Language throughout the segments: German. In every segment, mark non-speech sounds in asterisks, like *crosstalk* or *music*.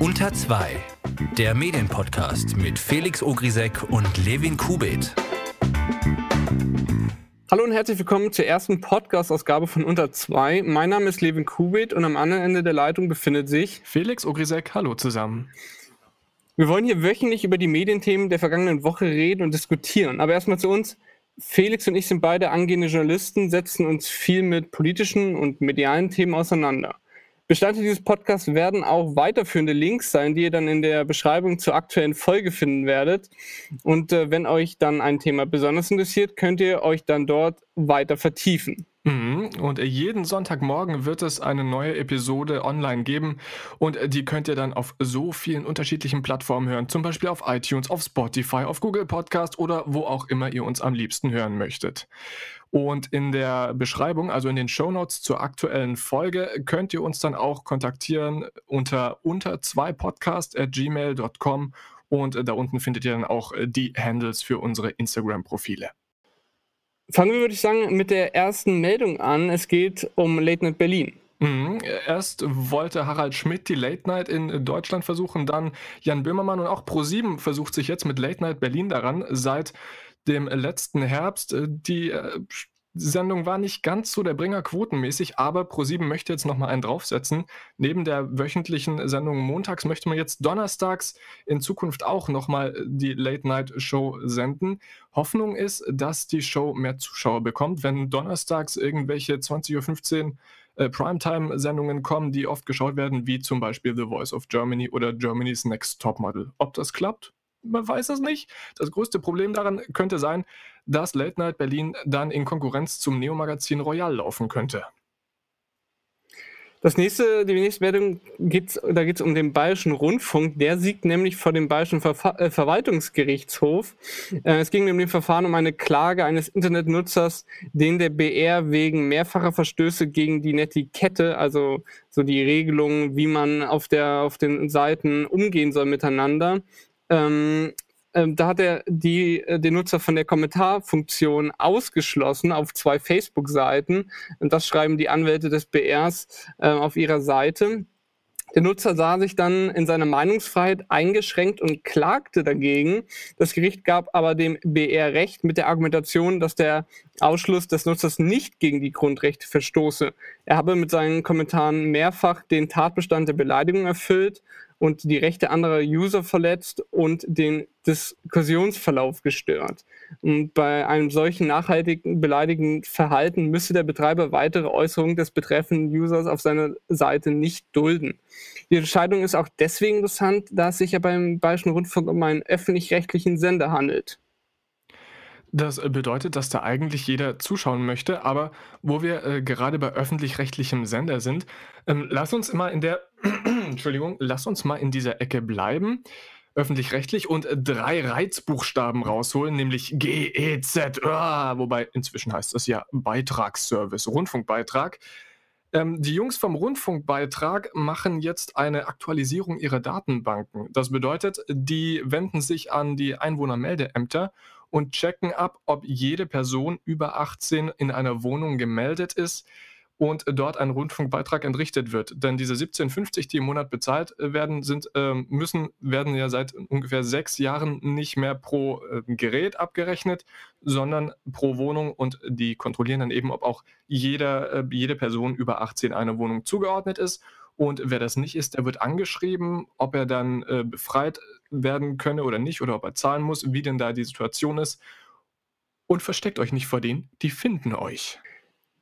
Unter 2, der Medienpodcast mit Felix Ogrisek und Levin Kubit. Hallo und herzlich willkommen zur ersten Podcast-Ausgabe von Unter 2. Mein Name ist Levin Kubit und am anderen Ende der Leitung befindet sich Felix Ogrisek. Hallo zusammen. Wir wollen hier wöchentlich über die Medienthemen der vergangenen Woche reden und diskutieren. Aber erstmal zu uns. Felix und ich sind beide angehende Journalisten, setzen uns viel mit politischen und medialen Themen auseinander. Bestandteil dieses Podcasts werden auch weiterführende Links sein, die ihr dann in der Beschreibung zur aktuellen Folge finden werdet. Und äh, wenn euch dann ein Thema besonders interessiert, könnt ihr euch dann dort weiter vertiefen. Mhm. Und jeden Sonntagmorgen wird es eine neue Episode online geben und die könnt ihr dann auf so vielen unterschiedlichen Plattformen hören, zum Beispiel auf iTunes, auf Spotify, auf Google Podcast oder wo auch immer ihr uns am liebsten hören möchtet. Und in der Beschreibung, also in den Show Notes zur aktuellen Folge, könnt ihr uns dann auch kontaktieren unter unter zwei podcast at gmail.com und da unten findet ihr dann auch die Handles für unsere Instagram-Profile. Fangen wir, würde ich sagen, mit der ersten Meldung an. Es geht um Late Night Berlin. Mhm. Erst wollte Harald Schmidt die Late Night in Deutschland versuchen, dann Jan Böhmermann und auch Pro7 versucht sich jetzt mit Late Night Berlin daran. Seit dem letzten Herbst. Äh, die äh, Sendung war nicht ganz so der Bringer quotenmäßig, aber Pro7 möchte jetzt nochmal einen draufsetzen. Neben der wöchentlichen Sendung montags möchte man jetzt donnerstags in Zukunft auch nochmal die Late-Night-Show senden. Hoffnung ist, dass die Show mehr Zuschauer bekommt, wenn donnerstags irgendwelche 20.15 Uhr äh, Primetime-Sendungen kommen, die oft geschaut werden, wie zum Beispiel The Voice of Germany oder Germany's Next Topmodel. Ob das klappt? Man weiß es nicht. Das größte Problem daran könnte sein, dass Late Night Berlin dann in Konkurrenz zum Neo-Magazin Royal laufen könnte. Das nächste, die nächste Meldung geht's, da geht es um den Bayerischen Rundfunk. Der siegt nämlich vor dem Bayerischen Ver äh, Verwaltungsgerichtshof. Äh, es ging in dem Verfahren um eine Klage eines Internetnutzers, den der BR wegen mehrfacher Verstöße gegen die Netiquette, also so die Regelungen, wie man auf, der, auf den Seiten umgehen soll miteinander, ähm, ähm, da hat er die, äh, den Nutzer von der Kommentarfunktion ausgeschlossen auf zwei Facebook-Seiten. Und das schreiben die Anwälte des BRs äh, auf ihrer Seite. Der Nutzer sah sich dann in seiner Meinungsfreiheit eingeschränkt und klagte dagegen. Das Gericht gab aber dem BR Recht mit der Argumentation, dass der Ausschluss des Nutzers nicht gegen die Grundrechte verstoße. Er habe mit seinen Kommentaren mehrfach den Tatbestand der Beleidigung erfüllt und die Rechte anderer User verletzt und den Diskussionsverlauf gestört. Und bei einem solchen nachhaltigen beleidigenden Verhalten müsse der Betreiber weitere Äußerungen des betreffenden Users auf seiner Seite nicht dulden. Die Entscheidung ist auch deswegen interessant, da es sich ja beim Bayerischen Rundfunk um einen öffentlich-rechtlichen Sender handelt. Das äh, bedeutet, dass da eigentlich jeder zuschauen möchte, aber wo wir äh, gerade bei öffentlich-rechtlichem Sender sind, ähm, lass uns immer in der, *clears throat* Entschuldigung, lass uns mal in dieser Ecke bleiben, öffentlich-rechtlich und drei Reizbuchstaben rausholen, nämlich G, Z, Ö, wobei inzwischen heißt das ja Beitragsservice, Rundfunkbeitrag. Ähm, die Jungs vom Rundfunkbeitrag machen jetzt eine Aktualisierung ihrer Datenbanken. Das bedeutet, die wenden sich an die Einwohnermeldeämter und checken ab, ob jede Person über 18 in einer Wohnung gemeldet ist und dort ein Rundfunkbeitrag entrichtet wird. Denn diese 17,50, die im Monat bezahlt werden, sind, äh, müssen, werden ja seit ungefähr sechs Jahren nicht mehr pro äh, Gerät abgerechnet, sondern pro Wohnung und die kontrollieren dann eben, ob auch jeder, äh, jede Person über 18 einer Wohnung zugeordnet ist. Und wer das nicht ist, der wird angeschrieben, ob er dann äh, befreit werden könne oder nicht oder ob er zahlen muss, wie denn da die Situation ist. Und versteckt euch nicht vor denen, die finden euch.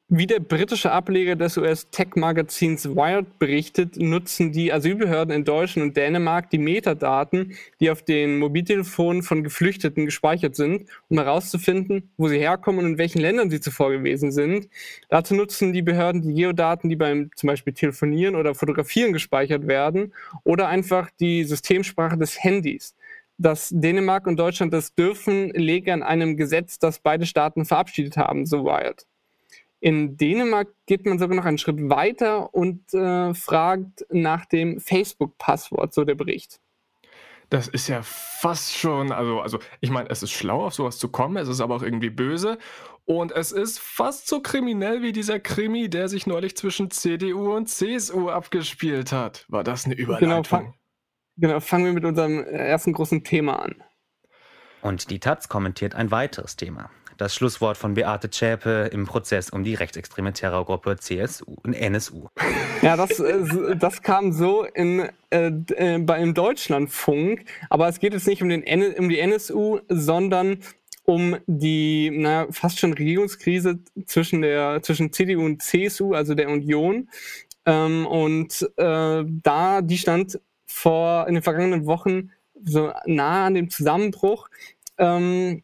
Wie der britische Ableger des US-Tech-Magazins Wired berichtet, nutzen die Asylbehörden in Deutschland und Dänemark die Metadaten, die auf den Mobiltelefonen von Geflüchteten gespeichert sind, um herauszufinden, wo sie herkommen und in welchen Ländern sie zuvor gewesen sind. Dazu nutzen die Behörden die Geodaten, die beim zum Beispiel Telefonieren oder Fotografieren gespeichert werden, oder einfach die Systemsprache des Handys dass Dänemark und Deutschland das dürfen, lege an einem Gesetz, das beide Staaten verabschiedet haben, so Wired. In Dänemark geht man sogar noch einen Schritt weiter und äh, fragt nach dem Facebook-Passwort, so der Bericht. Das ist ja fast schon, also, also ich meine, es ist schlau, auf sowas zu kommen, es ist aber auch irgendwie böse und es ist fast so kriminell wie dieser Krimi, der sich neulich zwischen CDU und CSU abgespielt hat. War das eine Genau, Überleitung? fang, genau, fangen wir mit unserem äh, ersten großen Thema an. Und die Taz kommentiert ein weiteres Thema. Das Schlusswort von Beate Zschäpe im Prozess um die rechtsextreme Terrorgruppe CSU und NSU. Ja, das, äh, das kam so in, äh, äh, im Deutschlandfunk, aber es geht jetzt nicht um, den um die NSU, sondern um die na, fast schon Regierungskrise zwischen, der, zwischen CDU und CSU, also der Union. Ähm, und äh, da, die stand vor in den vergangenen Wochen so nah an dem Zusammenbruch. Ähm,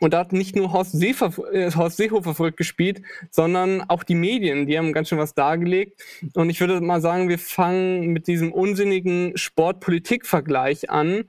und da hat nicht nur Horst, Seefer, äh, Horst Seehofer verrückt gespielt, sondern auch die Medien, die haben ganz schön was dargelegt. Und ich würde mal sagen, wir fangen mit diesem unsinnigen Sport-Politik-Vergleich an.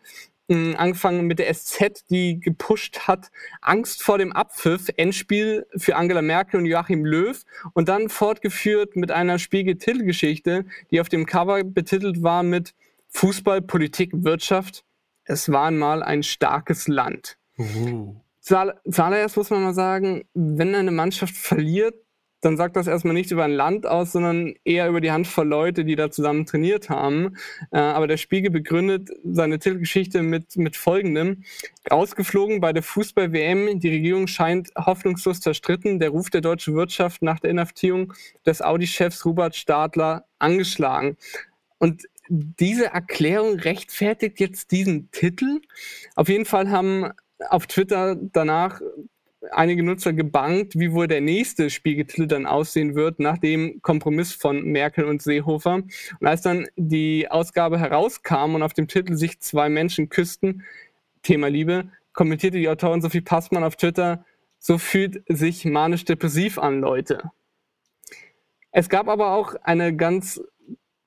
Ähm, angefangen mit der SZ, die gepusht hat, Angst vor dem Abpfiff, Endspiel für Angela Merkel und Joachim Löw und dann fortgeführt mit einer Spiegel-Titelgeschichte, die auf dem Cover betitelt war mit Fußball, Politik, Wirtschaft. Es war einmal ein starkes Land. Uh. Zuallererst muss man mal sagen, wenn eine Mannschaft verliert, dann sagt das erstmal nicht über ein Land aus, sondern eher über die Handvoll Leute, die da zusammen trainiert haben. Äh, aber der Spiegel begründet seine Titelgeschichte mit, mit folgendem. Ausgeflogen bei der Fußball-WM, die Regierung scheint hoffnungslos zerstritten, der Ruf der deutschen Wirtschaft nach der Inhaftierung des Audi-Chefs Hubert Stadler angeschlagen. Und diese Erklärung rechtfertigt jetzt diesen Titel. Auf jeden Fall haben auf Twitter danach einige Nutzer gebankt, wie wohl der nächste Spiegeltitel dann aussehen wird, nach dem Kompromiss von Merkel und Seehofer. Und als dann die Ausgabe herauskam und auf dem Titel sich zwei Menschen küssten, Thema Liebe, kommentierte die Autorin Sophie Passmann auf Twitter, so fühlt sich manisch-depressiv an, Leute. Es gab aber auch eine ganz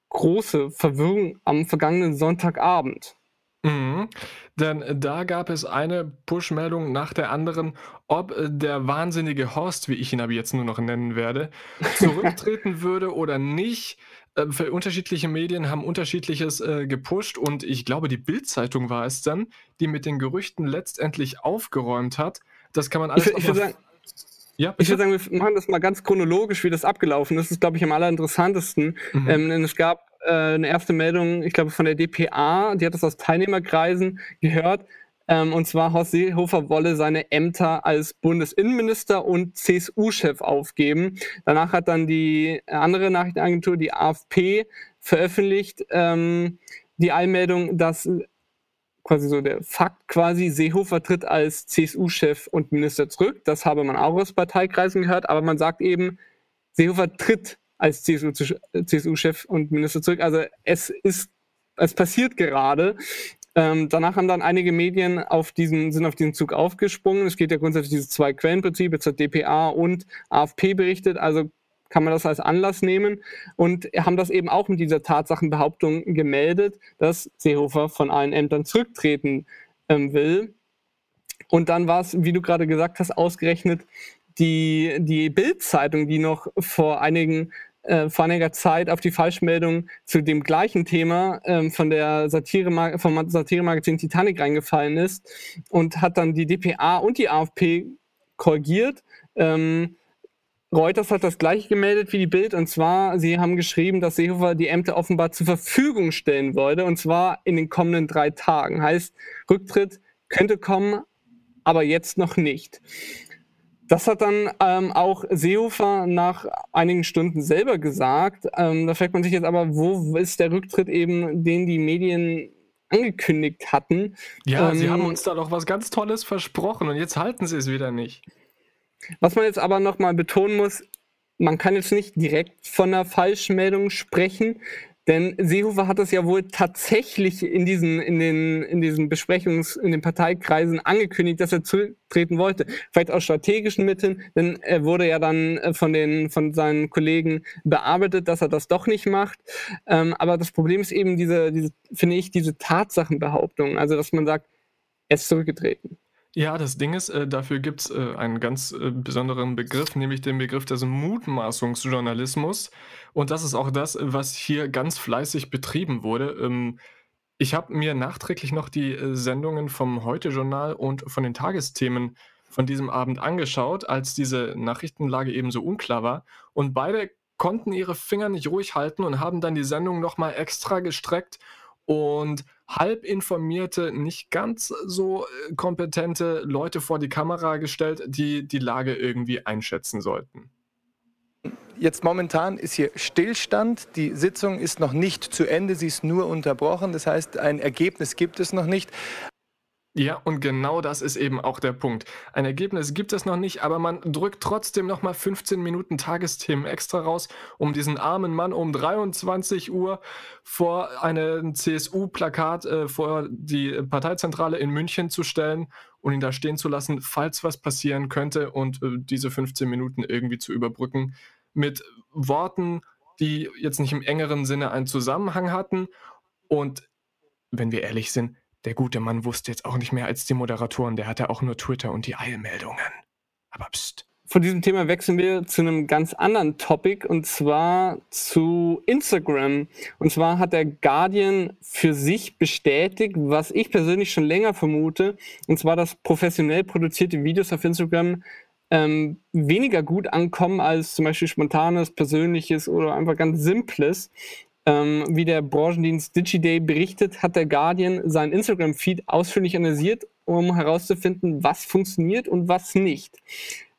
große Verwirrung am vergangenen Sonntagabend. Mhm. Denn da gab es eine Push-Meldung nach der anderen, ob äh, der wahnsinnige Horst, wie ich ihn aber jetzt nur noch nennen werde, zurücktreten *laughs* würde oder nicht. Äh, für unterschiedliche Medien haben unterschiedliches äh, gepusht und ich glaube, die Bild-Zeitung war es dann, die mit den Gerüchten letztendlich aufgeräumt hat. Das kann man alles. Ich, ich würde sagen, ja, ich würde sagen, wir machen das mal ganz chronologisch, wie das abgelaufen ist. Das ist, glaube ich, am allerinteressantesten. Mhm. Ähm, denn es gab äh, eine erste Meldung, ich glaube, von der DPA, die hat das aus Teilnehmerkreisen gehört. Ähm, und zwar Horst Seehofer wolle seine Ämter als Bundesinnenminister und CSU-Chef aufgeben. Danach hat dann die andere Nachrichtenagentur, die AFP, veröffentlicht ähm, die Einmeldung, dass quasi so der Fakt quasi, Seehofer tritt als CSU-Chef und Minister zurück. Das habe man auch aus Parteikreisen gehört, aber man sagt eben, Seehofer tritt als CSU-Chef und Minister zurück. Also es ist, es passiert gerade. Ähm, danach haben dann einige Medien auf diesen, sind auf diesen Zug aufgesprungen. Es geht ja grundsätzlich dieses zwei Quellenprinzip, jetzt hat DPA und AFP berichtet, also kann man das als Anlass nehmen und haben das eben auch mit dieser Tatsachenbehauptung gemeldet, dass Seehofer von allen Ämtern zurücktreten ähm, will. Und dann war es, wie du gerade gesagt hast, ausgerechnet die, die Bild-Zeitung, die noch vor einigen äh, vor einiger Zeit auf die Falschmeldung zu dem gleichen Thema ähm, von der Satire vom Satiremagazin Titanic reingefallen ist und hat dann die DPA und die AFP korrigiert. Ähm, Reuters hat das gleiche gemeldet wie die Bild und zwar, sie haben geschrieben, dass Seehofer die Ämter offenbar zur Verfügung stellen wollte und zwar in den kommenden drei Tagen. Heißt, Rücktritt könnte kommen, aber jetzt noch nicht. Das hat dann ähm, auch Seehofer nach einigen Stunden selber gesagt. Ähm, da fragt man sich jetzt aber, wo ist der Rücktritt eben, den die Medien angekündigt hatten? Ja, ähm, sie haben uns da doch was ganz Tolles versprochen und jetzt halten sie es wieder nicht. Was man jetzt aber nochmal betonen muss, man kann jetzt nicht direkt von einer Falschmeldung sprechen, denn Seehofer hat es ja wohl tatsächlich in diesen, in den, in diesen Besprechungs-, in den Parteikreisen angekündigt, dass er zurücktreten wollte. Vielleicht aus strategischen Mitteln, denn er wurde ja dann äh, von den, von seinen Kollegen bearbeitet, dass er das doch nicht macht. Ähm, aber das Problem ist eben diese, diese, finde ich, diese Tatsachenbehauptung. Also, dass man sagt, er ist zurückgetreten. Ja, das Ding ist, äh, dafür gibt's, äh, einen ganz, äh, besonderen Begriff, nämlich den Begriff des Mutmaßungsjournalismus. Und das ist auch das, was hier ganz fleißig betrieben wurde. Ähm, Ich habe mir nachträglich noch die äh, Sendungen vom Heute-Journal und von den Tagesthemen von diesem Abend angeschaut, als diese Nachrichtenlage eben so unklar war. Und beide konnten ihre Finger nicht ruhig halten und haben dann die Sendung nochmal extra gestreckt und halb informierte, nicht ganz so äh, kompetente Leute vor die Kamera gestellt, die die Lage irgendwie einschätzen sollten. Jetzt momentan ist hier Stillstand. Die Sitzung ist noch nicht zu Ende, sie ist nur unterbrochen. Das heißt, ein Ergebnis gibt es noch nicht. Ja, und genau das ist eben auch der Punkt. Ein Ergebnis gibt es noch nicht, aber man drückt trotzdem nochmal 15 Minuten Tagesthemen extra raus, um diesen armen Mann um 23 Uhr vor einem CSU-Plakat äh, vor die Parteizentrale in München zu stellen und ihn da stehen zu lassen, falls was passieren könnte und äh, diese 15 Minuten irgendwie zu überbrücken mit Worten, die jetzt nicht im engeren Sinne einen Zusammenhang hatten. Und wenn wir ehrlich sind, der gute Mann wusste jetzt auch nicht mehr als die Moderatoren, der hatte auch nur Twitter und die Eilmeldungen. Aber pst. Von diesem Thema wechseln wir zu einem ganz anderen Topic und zwar zu Instagram. Und zwar hat der Guardian für sich bestätigt, was ich persönlich schon länger vermute, und zwar, dass professionell produzierte Videos auf Instagram ähm, weniger gut ankommen als zum Beispiel spontanes, persönliches oder einfach ganz simples. Ähm, wie der Branchendienst DigiDay berichtet, hat der Guardian seinen Instagram-Feed ausführlich analysiert, um herauszufinden, was funktioniert und was nicht.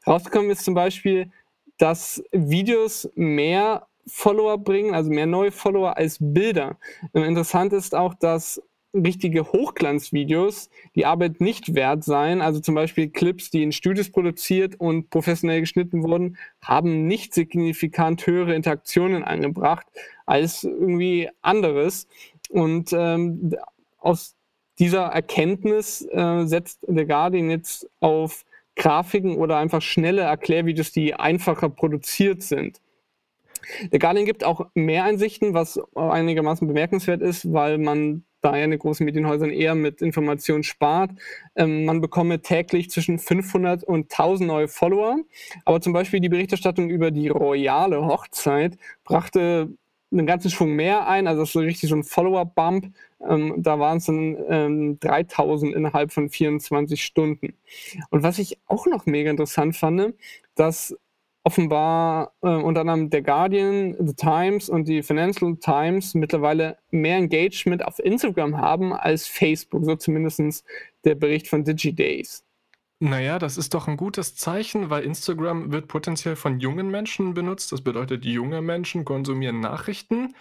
Rausgekommen ist zum Beispiel, dass Videos mehr Follower bringen, also mehr neue Follower als Bilder. Ähm, interessant ist auch, dass richtige Hochglanzvideos die Arbeit nicht wert seien. Also zum Beispiel Clips, die in Studios produziert und professionell geschnitten wurden, haben nicht signifikant höhere Interaktionen eingebracht als irgendwie anderes. Und ähm, aus dieser Erkenntnis äh, setzt der Guardian jetzt auf Grafiken oder einfach schnelle Erklärvideos, die einfacher produziert sind. Der Guardian gibt auch mehr Einsichten, was einigermaßen bemerkenswert ist, weil man da ja in den großen Medienhäusern eher mit Informationen spart. Ähm, man bekomme täglich zwischen 500 und 1000 neue Follower. Aber zum Beispiel die Berichterstattung über die royale Hochzeit brachte einen ganzen Schwung mehr ein, also so richtig so ein Follower-Bump. Ähm, da waren es dann ähm, 3000 innerhalb von 24 Stunden. Und was ich auch noch mega interessant fand, dass offenbar äh, unter anderem der Guardian, The Times und die Financial Times mittlerweile mehr Engagement auf Instagram haben als Facebook, so zumindest der Bericht von DigiDays. Naja, das ist doch ein gutes Zeichen, weil Instagram wird potenziell von jungen Menschen benutzt. Das bedeutet, junge Menschen konsumieren Nachrichten.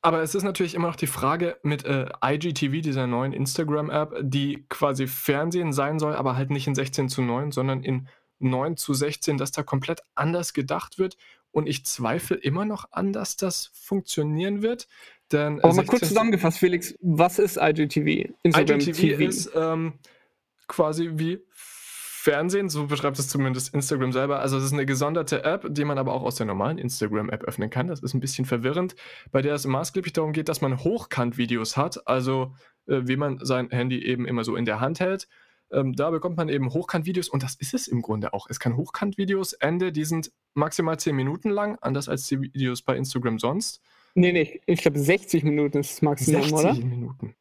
Aber es ist natürlich immer noch die Frage mit äh, IGTV, dieser neuen Instagram-App, die quasi Fernsehen sein soll, aber halt nicht in 16 zu 9, sondern in 9 zu 16, dass da komplett anders gedacht wird. Und ich zweifle immer noch an, dass das funktionieren wird. Denn, Aber mal kurz zusammengefasst, Felix, was ist IGTV? Instagram IGTV TV? ist ähm, quasi wie Fernsehen, so beschreibt es zumindest Instagram selber. Also es ist eine gesonderte App, die man aber auch aus der normalen Instagram-App öffnen kann. Das ist ein bisschen verwirrend, bei der es maßgeblich darum geht, dass man Hochkant-Videos hat, also äh, wie man sein Handy eben immer so in der Hand hält ähm, da bekommt man eben Hochkant-Videos und das ist es im Grunde auch. Es kann Hochkant-Videos, Ende, die sind maximal 10 Minuten lang, anders als die Videos bei Instagram sonst. Nee, nee, ich glaube 60 Minuten ist das Maximum, 60 oder? 60 Minuten.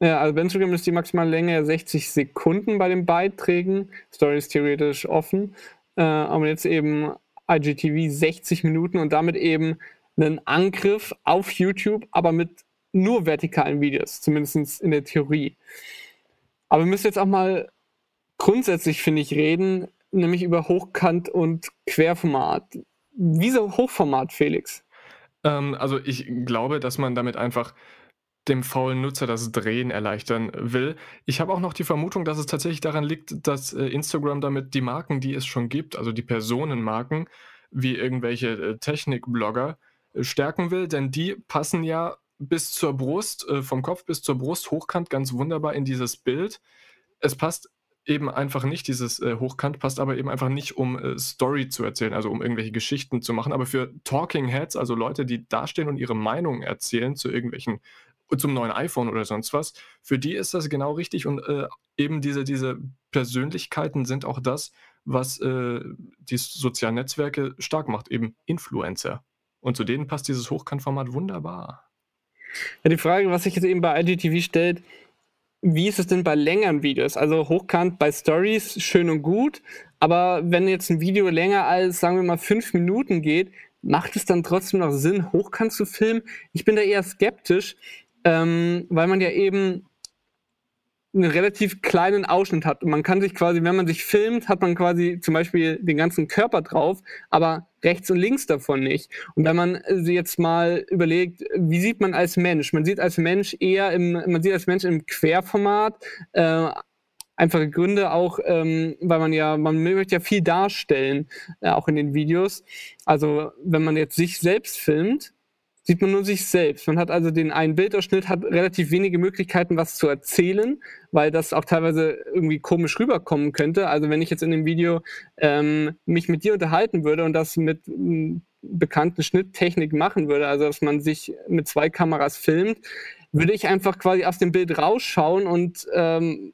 Ja, also bei Instagram ist die maximale Länge 60 Sekunden bei den Beiträgen. Story ist theoretisch offen. Äh, aber jetzt eben IGTV 60 Minuten und damit eben einen Angriff auf YouTube, aber mit nur vertikalen Videos, zumindest in der Theorie. Aber wir müssen jetzt auch mal grundsätzlich, finde ich, reden, nämlich über Hochkant und Querformat. Wieso Hochformat, Felix? Ähm, also ich glaube, dass man damit einfach dem faulen Nutzer das Drehen erleichtern will. Ich habe auch noch die Vermutung, dass es tatsächlich daran liegt, dass äh, Instagram damit die Marken, die es schon gibt, also die Personenmarken, wie irgendwelche äh, Technikblogger, äh, stärken will, denn die passen ja bis zur Brust, äh, vom Kopf bis zur Brust, hochkant ganz wunderbar in dieses Bild. Es passt eben einfach nicht, dieses äh, Hochkant passt aber eben einfach nicht, um äh, Story zu erzählen, also um irgendwelche Geschichten zu machen. Aber für Talking Heads, also Leute, die dastehen und ihre Meinung erzählen zu irgendwelchen, zum neuen iPhone oder sonst was, für die ist das genau richtig. Und äh, eben diese, diese Persönlichkeiten sind auch das, was äh, die sozialen Netzwerke stark macht, eben Influencer. Und zu denen passt dieses Hochkantformat wunderbar. Ja, die Frage, was sich jetzt eben bei IGTV stellt, wie ist es denn bei längeren Videos? Also hochkant bei Stories schön und gut, aber wenn jetzt ein Video länger als, sagen wir mal, fünf Minuten geht, macht es dann trotzdem noch Sinn, hochkant zu filmen? Ich bin da eher skeptisch, ähm, weil man ja eben einen relativ kleinen Ausschnitt hat. Und man kann sich quasi, wenn man sich filmt, hat man quasi zum Beispiel den ganzen Körper drauf, aber rechts und links davon nicht. Und wenn man sich jetzt mal überlegt, wie sieht man als Mensch? Man sieht als Mensch eher im, man sieht als Mensch im Querformat, äh, einfache Gründe auch, ähm, weil man ja, man möchte ja viel darstellen, äh, auch in den Videos. Also wenn man jetzt sich selbst filmt, sieht man nur sich selbst. Man hat also den einen Bildausschnitt, hat relativ wenige Möglichkeiten, was zu erzählen, weil das auch teilweise irgendwie komisch rüberkommen könnte. Also wenn ich jetzt in dem Video ähm, mich mit dir unterhalten würde und das mit bekannten Schnitttechnik machen würde, also dass man sich mit zwei Kameras filmt, würde ich einfach quasi aus dem Bild rausschauen und ähm,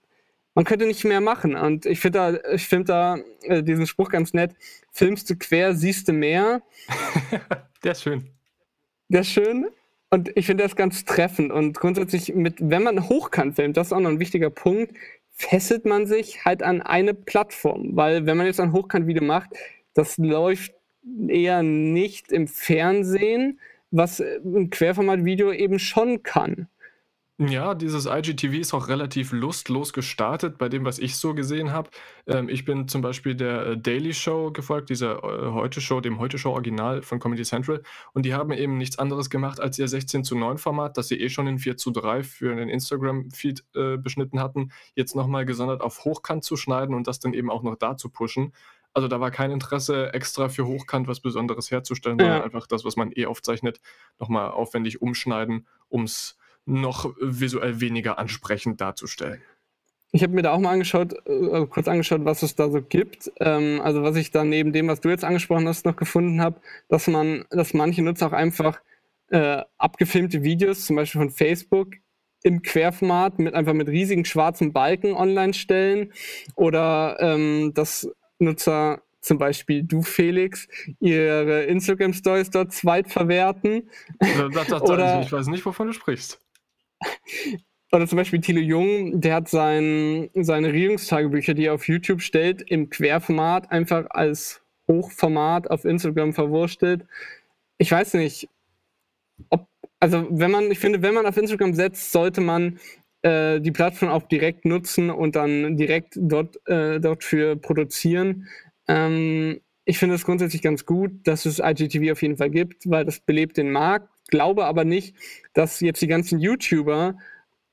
man könnte nicht mehr machen. Und ich finde da, ich finde da äh, diesen Spruch ganz nett: Filmst du quer, siehst du mehr. *laughs* Der ist schön. Der ist schön. Und ich finde das ganz treffend. Und grundsätzlich, mit, wenn man hochkant filmt, das ist auch noch ein wichtiger Punkt, fesselt man sich halt an eine Plattform. Weil wenn man jetzt ein Hochkant-Video macht, das läuft eher nicht im Fernsehen, was ein Querformat-Video eben schon kann. Ja, dieses IGTV ist auch relativ lustlos gestartet bei dem, was ich so gesehen habe. Ähm, ich bin zum Beispiel der äh, Daily Show gefolgt, dieser äh, Heute-Show, dem Heute-Show-Original von Comedy Central. Und die haben eben nichts anderes gemacht als ihr 16 zu 9 Format, das sie eh schon in 4 zu 3 für den Instagram-Feed äh, beschnitten hatten, jetzt nochmal gesondert auf Hochkant zu schneiden und das dann eben auch noch da zu pushen. Also da war kein Interesse, extra für Hochkant was Besonderes herzustellen, sondern Ja. einfach das, was man eh aufzeichnet, nochmal aufwendig umschneiden, um es noch visuell weniger ansprechend darzustellen. Ich habe mir da auch mal angeschaut, äh, kurz angeschaut, was es da so gibt. Ähm, also was ich da neben dem, was du jetzt angesprochen hast, noch gefunden habe, dass man, dass manche Nutzer auch einfach äh, abgefilmte Videos, zum Beispiel von Facebook, im Querformat mit einfach mit riesigen schwarzen Balken online stellen oder ähm, dass Nutzer zum Beispiel du Felix ihre Instagram Stories dort zweitverwerten Das, das, das, Oder- ich weiß nicht, wovon du sprichst. Oder zum Beispiel Thilo Jung, der hat sein, seine Regierungstagebücher, die er auf YouTube stellt, im Querformat einfach als Hochformat auf Instagram verwurstelt. Ich weiß nicht, ob, also wenn man, ich finde, wenn man auf Instagram setzt, sollte man äh, die Plattform auch direkt nutzen und dann direkt dort, äh, dort für produzieren. Ähm, ich finde es grundsätzlich ganz gut, dass es IGTV auf jeden Fall gibt, weil das belebt den Markt. Glaube aber nicht, dass jetzt die ganzen YouTuber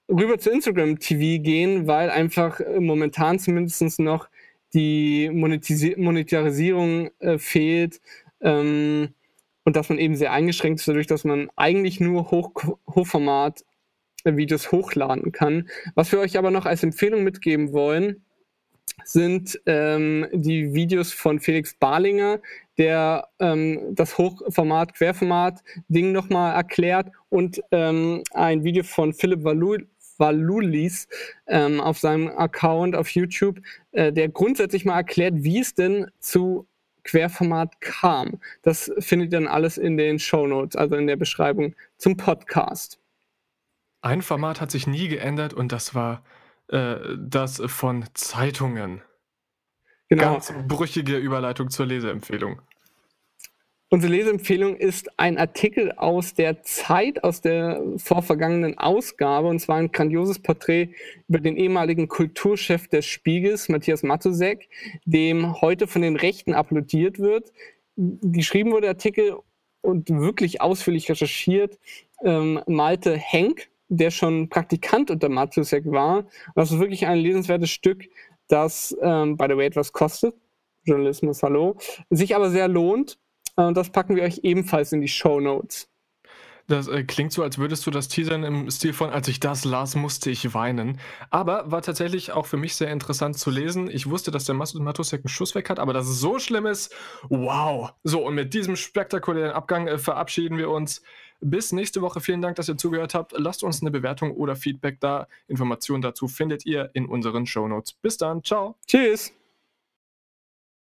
rüber zu Instagram TV gehen, weil einfach äh, momentan zumindest noch die Monetisi Monetarisierung äh, fehlt ähm, und dass man eben sehr eingeschränkt ist, dadurch, dass man eigentlich nur Hoch Hochformat äh, Videos hochladen kann. Was wir euch aber noch als Empfehlung mitgeben wollen, sind ähm, die Videos von Felix Barlinger, der ähm, das Hochformat, Querformat-Ding nochmal erklärt und ähm, ein Video von Philipp Valu Valulis ähm, auf seinem Account auf YouTube, äh, der grundsätzlich mal erklärt, wie es denn zu Querformat kam. Das findet ihr dann alles in den Show Notes, also in der Beschreibung zum Podcast. Ein Format hat sich nie geändert und das war äh, das von Zeitungen. Genau. Ganz brüchige Überleitung zur Leseempfehlung. Unsere Leseempfehlung ist ein Artikel aus der Zeit, aus der vorvergangenen Ausgabe, und zwar ein grandioses Porträt über den ehemaligen Kulturchef des Spiegels, Matthias Matusek, dem heute von den Rechten applaudiert wird. Geschrieben wurde der Artikel und wirklich ausführlich recherchiert, ähm, malte Henk, der schon Praktikant unter Matusek war. Das ist wirklich ein lesenswertes Stück, das, ähm, by the way, etwas kostet. Journalismus, hallo. Sich aber sehr lohnt. Und das packen wir euch ebenfalls in die Show Notes. Das äh, klingt so, als würdest du das teasern im Stil von, als ich das las, musste ich weinen. Aber war tatsächlich auch für mich sehr interessant zu lesen. Ich wusste, dass der Matusek einen Schuss weg hat, aber dass es so schlimm ist, wow. So, und mit diesem spektakulären Abgang äh, verabschieden wir uns. Bis nächste Woche. Vielen Dank, dass ihr zugehört habt. Lasst uns eine Bewertung oder Feedback da. Informationen dazu findet ihr in unseren Shownotes. Bis dann. Ciao. Tschüss!